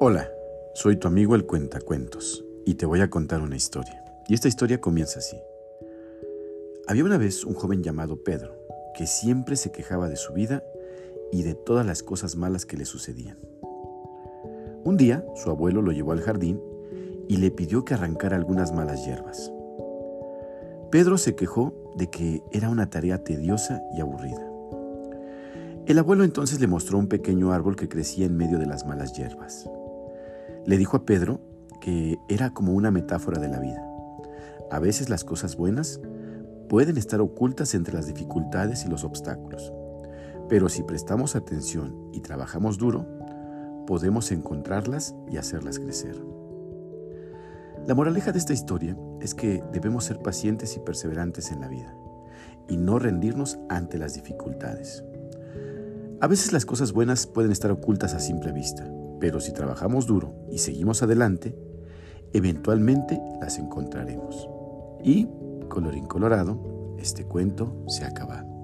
Hola, soy tu amigo el Cuentacuentos y te voy a contar una historia. Y esta historia comienza así. Había una vez un joven llamado Pedro que siempre se quejaba de su vida y de todas las cosas malas que le sucedían. Un día su abuelo lo llevó al jardín y le pidió que arrancara algunas malas hierbas. Pedro se quejó de que era una tarea tediosa y aburrida. El abuelo entonces le mostró un pequeño árbol que crecía en medio de las malas hierbas. Le dijo a Pedro que era como una metáfora de la vida. A veces las cosas buenas pueden estar ocultas entre las dificultades y los obstáculos, pero si prestamos atención y trabajamos duro, podemos encontrarlas y hacerlas crecer. La moraleja de esta historia es que debemos ser pacientes y perseverantes en la vida y no rendirnos ante las dificultades. A veces las cosas buenas pueden estar ocultas a simple vista, pero si trabajamos duro y seguimos adelante, eventualmente las encontraremos. Y, colorín colorado, este cuento se ha acabado.